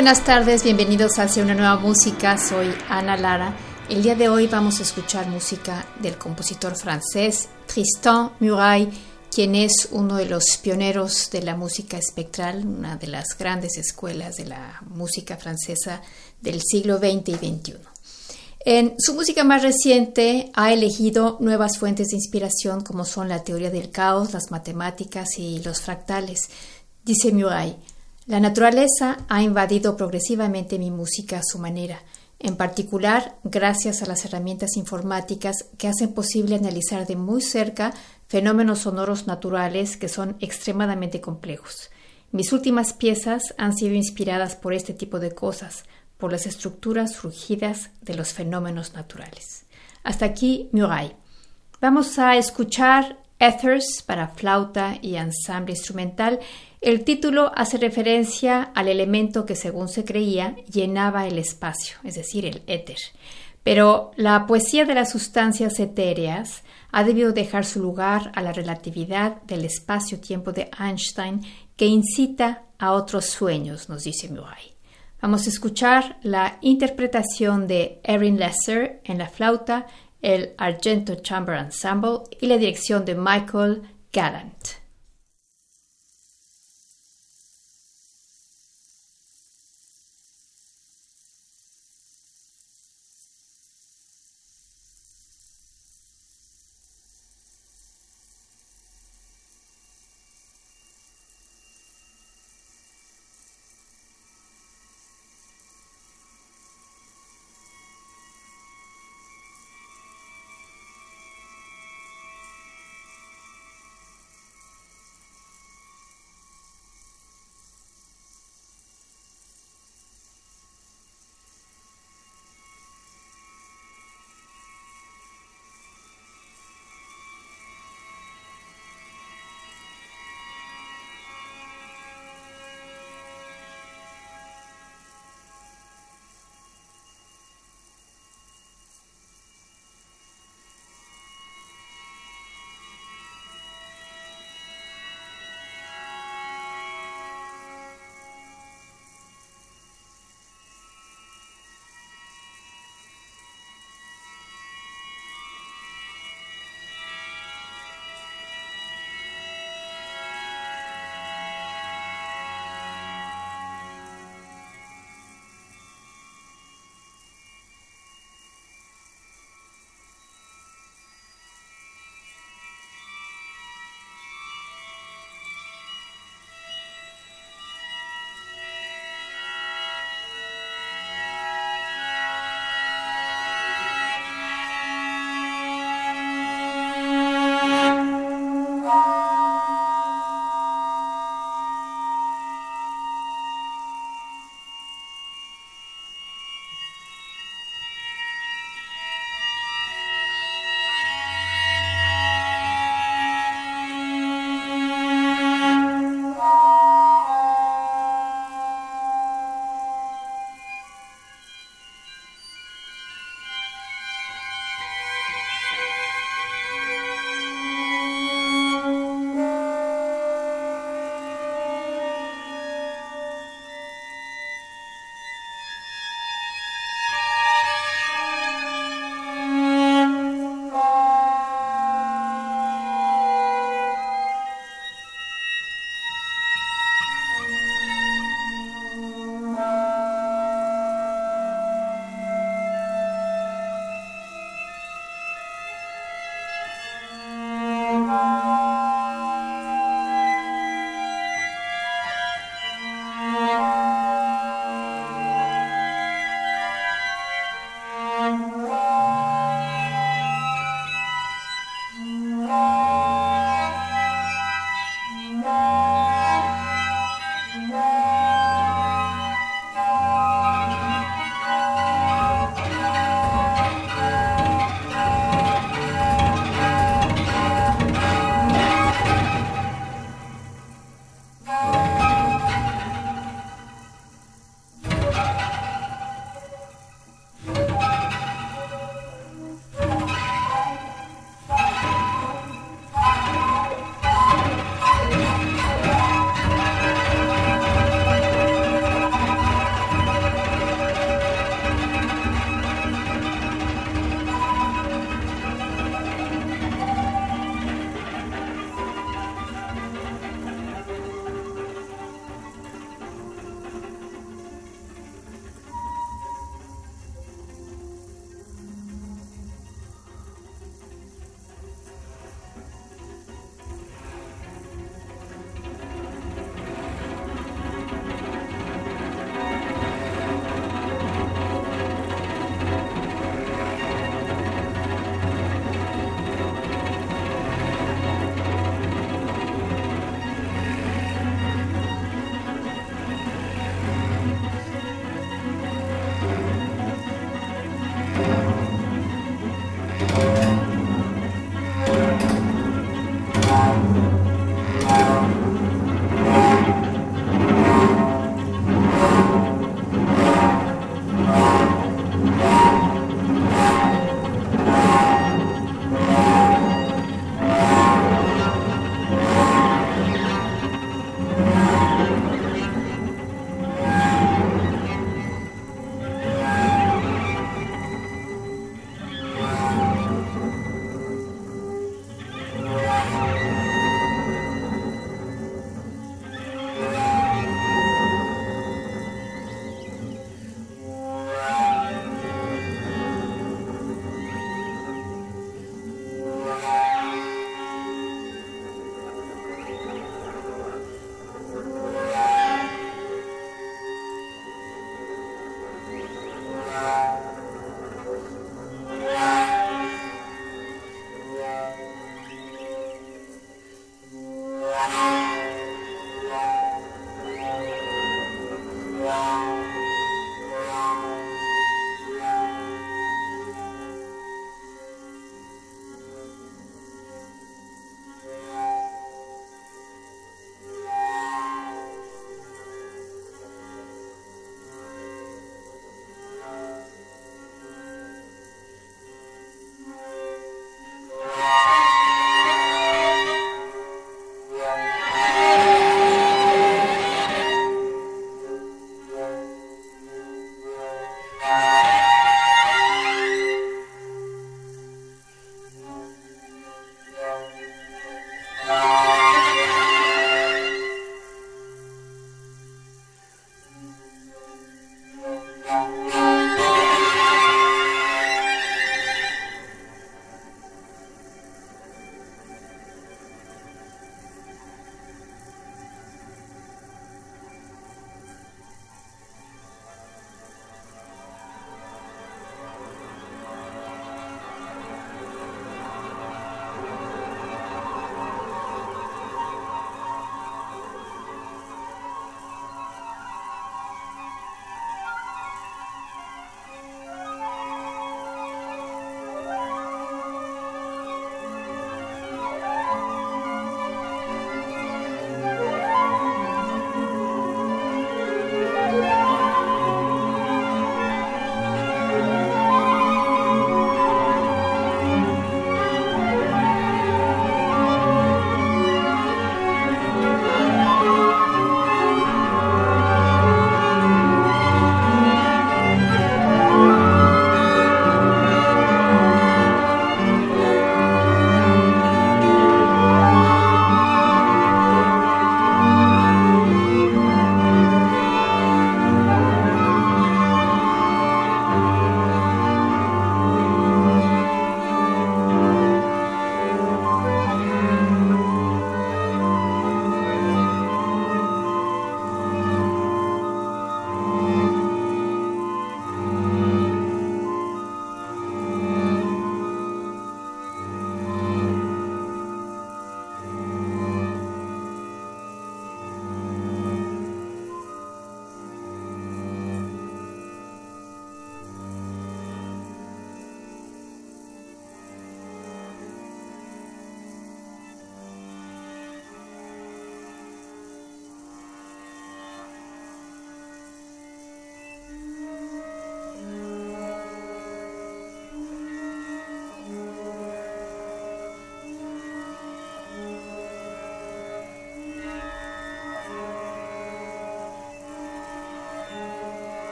Buenas tardes, bienvenidos hacia una nueva música. Soy Ana Lara. El día de hoy vamos a escuchar música del compositor francés Tristan Muraille, quien es uno de los pioneros de la música espectral, una de las grandes escuelas de la música francesa del siglo XX y XXI. En su música más reciente ha elegido nuevas fuentes de inspiración como son la teoría del caos, las matemáticas y los fractales. Dice Muraille, la naturaleza ha invadido progresivamente mi música a su manera, en particular gracias a las herramientas informáticas que hacen posible analizar de muy cerca fenómenos sonoros naturales que son extremadamente complejos. Mis últimas piezas han sido inspiradas por este tipo de cosas, por las estructuras surgidas de los fenómenos naturales. Hasta aquí Muraille. Vamos a escuchar Ethers para flauta y ensamble instrumental. El título hace referencia al elemento que, según se creía, llenaba el espacio, es decir, el éter. Pero la poesía de las sustancias etéreas ha debido dejar su lugar a la relatividad del espacio-tiempo de Einstein que incita a otros sueños, nos dice Murray. Vamos a escuchar la interpretación de Erin Lesser en la flauta, el Argento Chamber Ensemble y la dirección de Michael Gallant.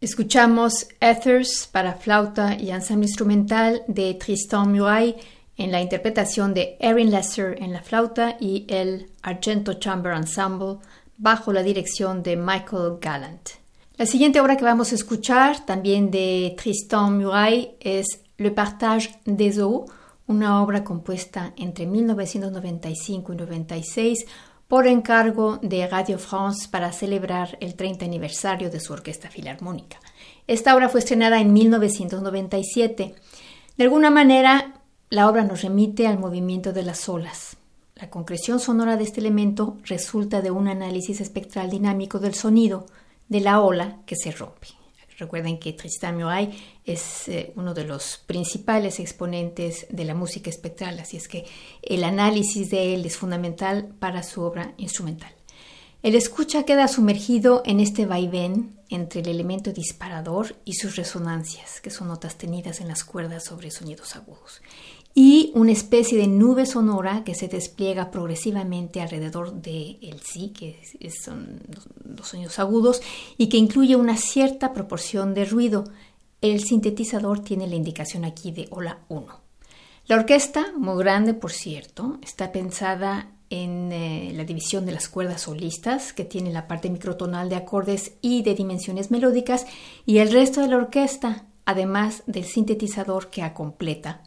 Escuchamos Ethers para flauta y ensamble instrumental de Tristan Muraille en la interpretación de Erin Lesser en la flauta y el Argento Chamber Ensemble bajo la dirección de Michael Gallant. La siguiente obra que vamos a escuchar, también de Tristan Muraille, es Le Partage des Eaux, una obra compuesta entre 1995 y 96 por encargo de Radio France para celebrar el 30 aniversario de su orquesta filarmónica. Esta obra fue estrenada en 1997. De alguna manera, la obra nos remite al movimiento de las olas. La concreción sonora de este elemento resulta de un análisis espectral dinámico del sonido de la ola que se rompe. Recuerden que Tristan Muraille es eh, uno de los principales exponentes de la música espectral, así es que el análisis de él es fundamental para su obra instrumental. El escucha queda sumergido en este vaivén entre el elemento disparador y sus resonancias, que son notas tenidas en las cuerdas sobre sonidos agudos, y una especie de nube sonora que se despliega progresivamente alrededor del el sí, que son los sonidos agudos, y que incluye una cierta proporción de ruido. El sintetizador tiene la indicación aquí de hola 1. La orquesta, muy grande por cierto, está pensada en eh, la división de las cuerdas solistas, que tiene la parte microtonal de acordes y de dimensiones melódicas, y el resto de la orquesta, además del sintetizador que completa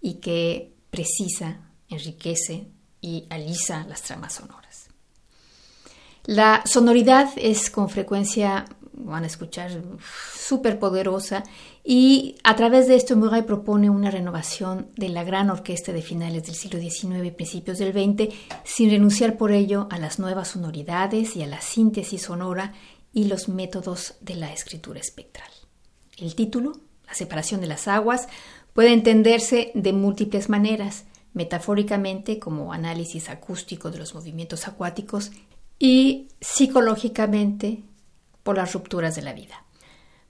y que precisa, enriquece y alisa las tramas sonoras. La sonoridad es con frecuencia, van a escuchar, súper poderosa y a través de esto Murray propone una renovación de la gran orquesta de finales del siglo XIX y principios del XX sin renunciar por ello a las nuevas sonoridades y a la síntesis sonora y los métodos de la escritura espectral. El título, La separación de las aguas, Puede entenderse de múltiples maneras, metafóricamente como análisis acústico de los movimientos acuáticos y psicológicamente por las rupturas de la vida.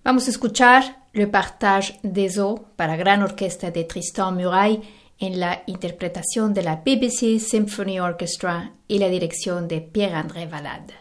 Vamos a escuchar Le Partage des Eaux para gran orquesta de Tristan Muraille en la interpretación de la BBC Symphony Orchestra y la dirección de Pierre-André Valade.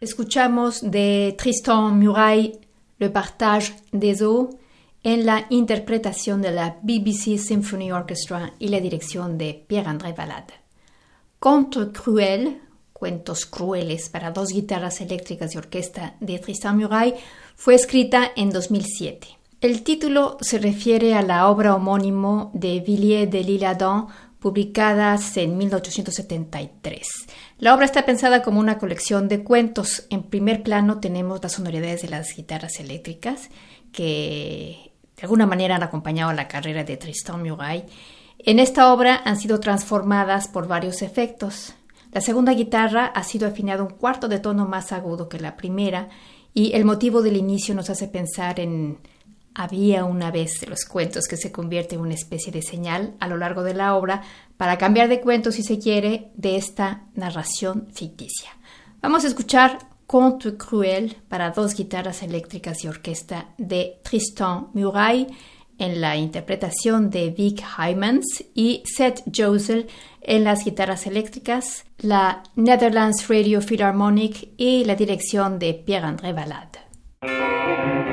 Escuchamos de Tristan Muraille Le partage des eaux en la interpretación de la BBC Symphony Orchestra y la dirección de Pierre-André Valade. Conte cruel, Cuentos crueles para dos guitarras eléctricas y orquesta de Tristan Muraille, fue escrita en 2007. El título se refiere a la obra homónimo de Villiers de l'Isle-Adam publicadas en 1873. La obra está pensada como una colección de cuentos. En primer plano tenemos las sonoridades de las guitarras eléctricas que de alguna manera han acompañado la carrera de Tristan Muraille. En esta obra han sido transformadas por varios efectos. La segunda guitarra ha sido afinada un cuarto de tono más agudo que la primera y el motivo del inicio nos hace pensar en había una vez los cuentos que se convierte en una especie de señal a lo largo de la obra para cambiar de cuento, si se quiere, de esta narración ficticia. Vamos a escuchar Conte Cruel para dos guitarras eléctricas y orquesta de Tristan Muraille en la interpretación de Vic Hymans y Seth Josel en las guitarras eléctricas, la Netherlands Radio Philharmonic y la dirección de Pierre-André Valade.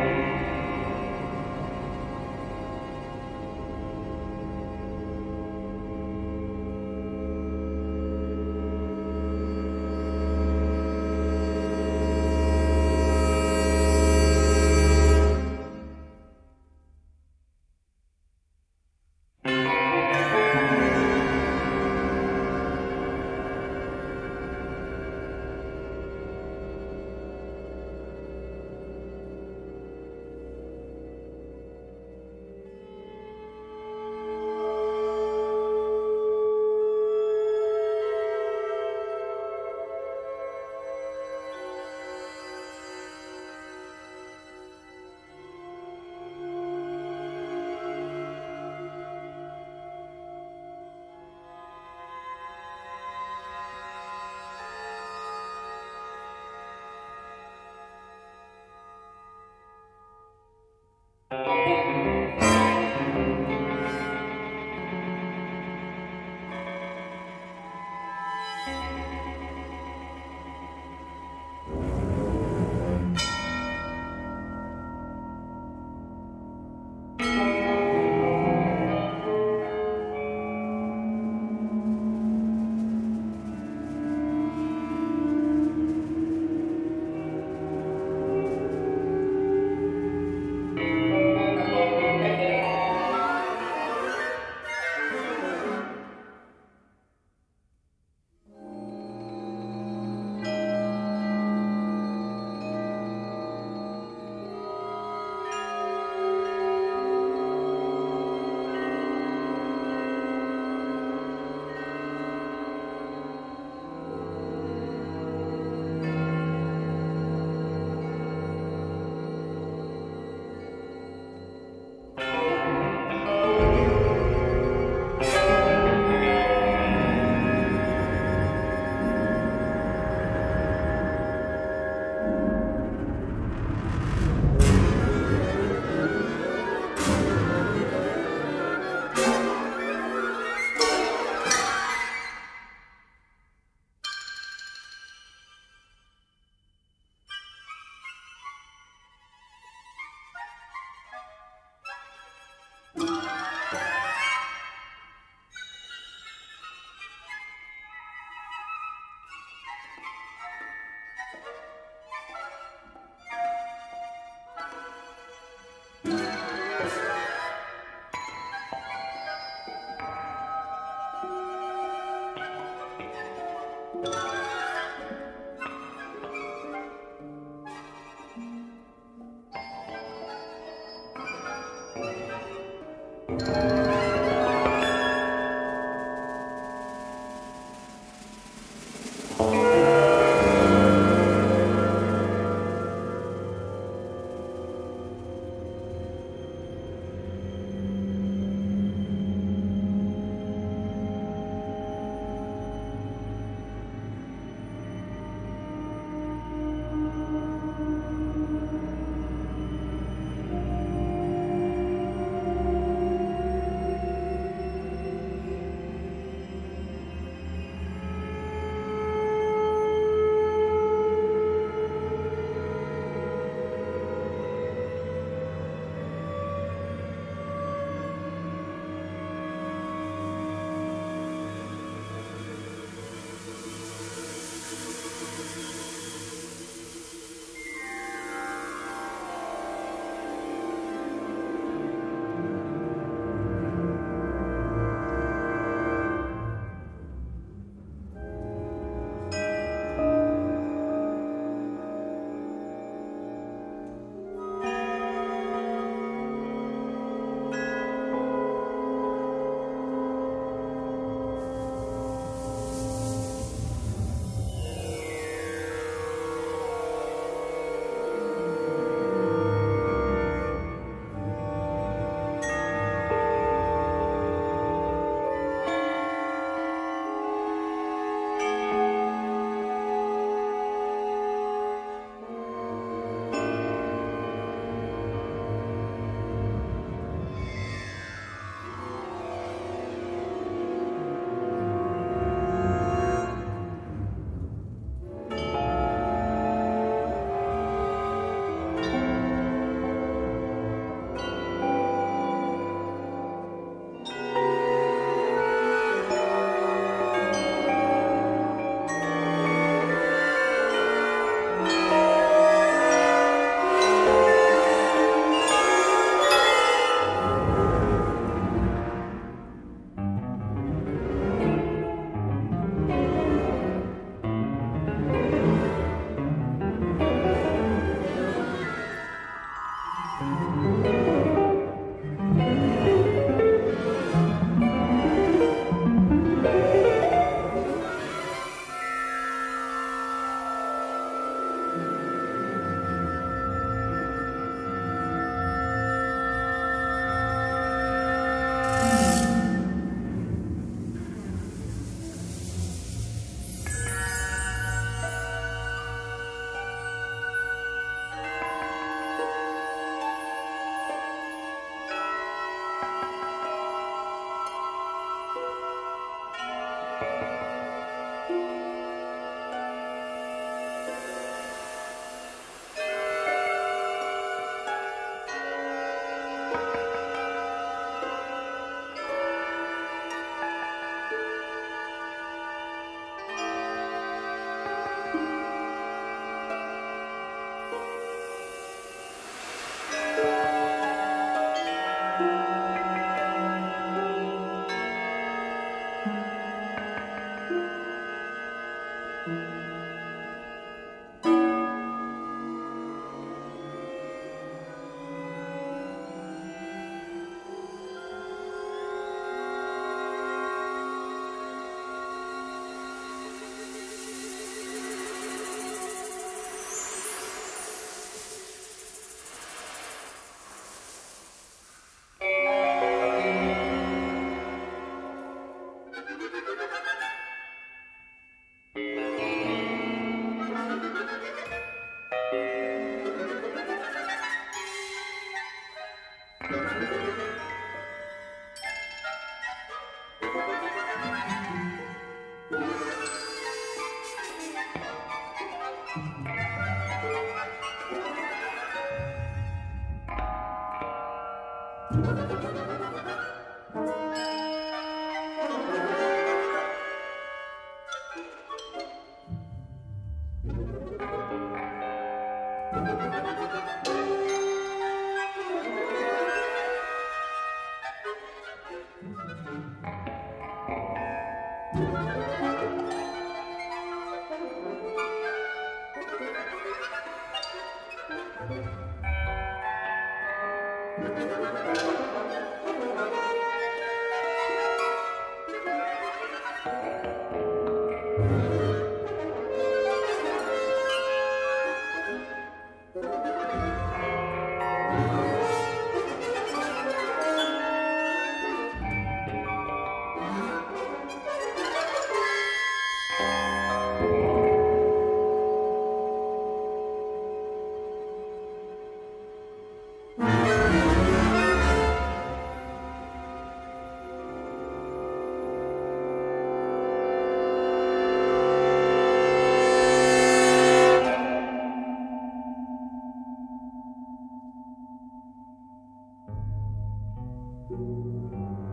うん。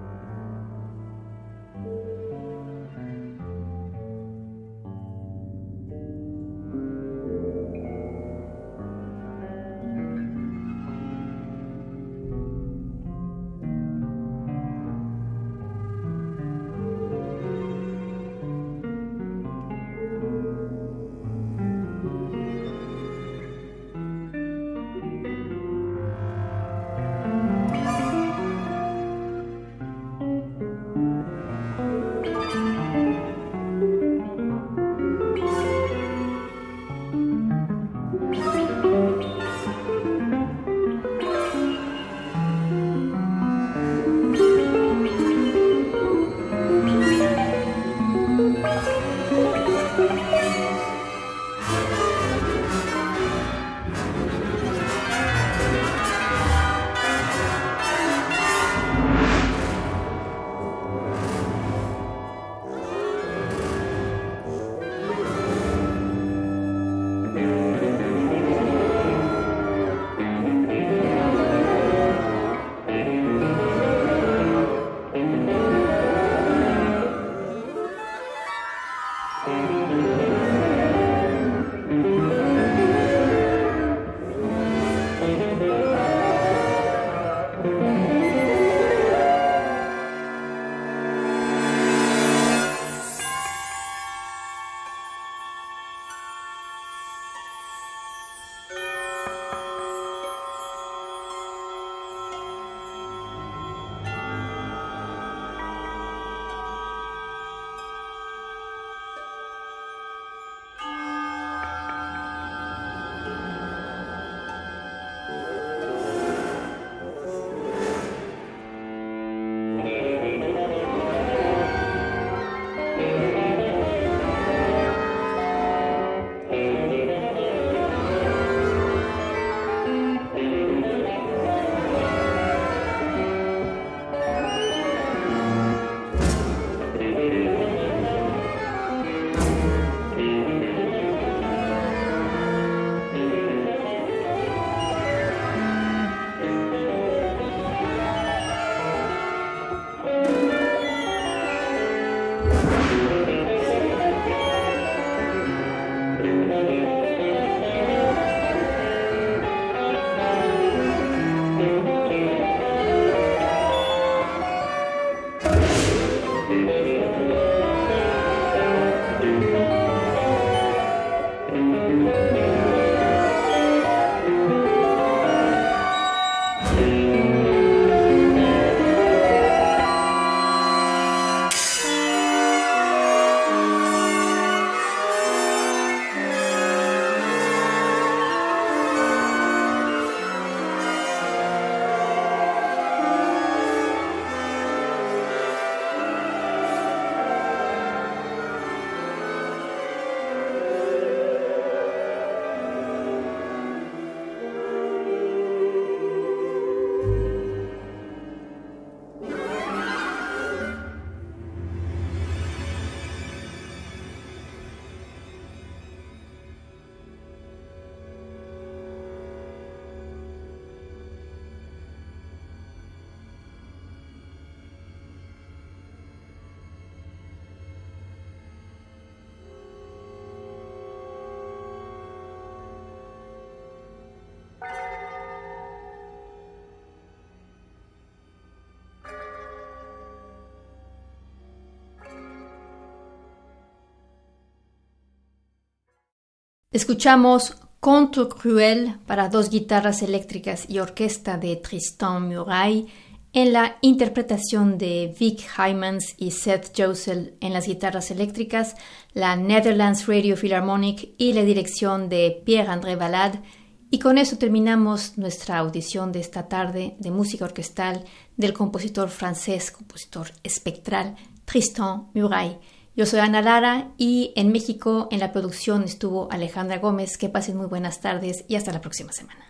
Escuchamos Conto Cruel para dos guitarras eléctricas y orquesta de Tristan Muraille en la interpretación de Vic Hymans y Seth Josel en las guitarras eléctricas, la Netherlands Radio Philharmonic y la dirección de Pierre-André Valade. Y con eso terminamos nuestra audición de esta tarde de música orquestal del compositor francés, compositor espectral Tristan Muraille. Yo soy Ana Lara y en México en la producción estuvo Alejandra Gómez. Que pasen muy buenas tardes y hasta la próxima semana.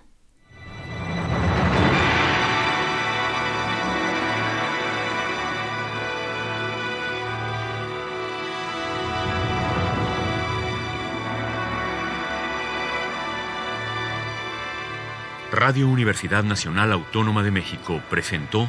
Radio Universidad Nacional Autónoma de México presentó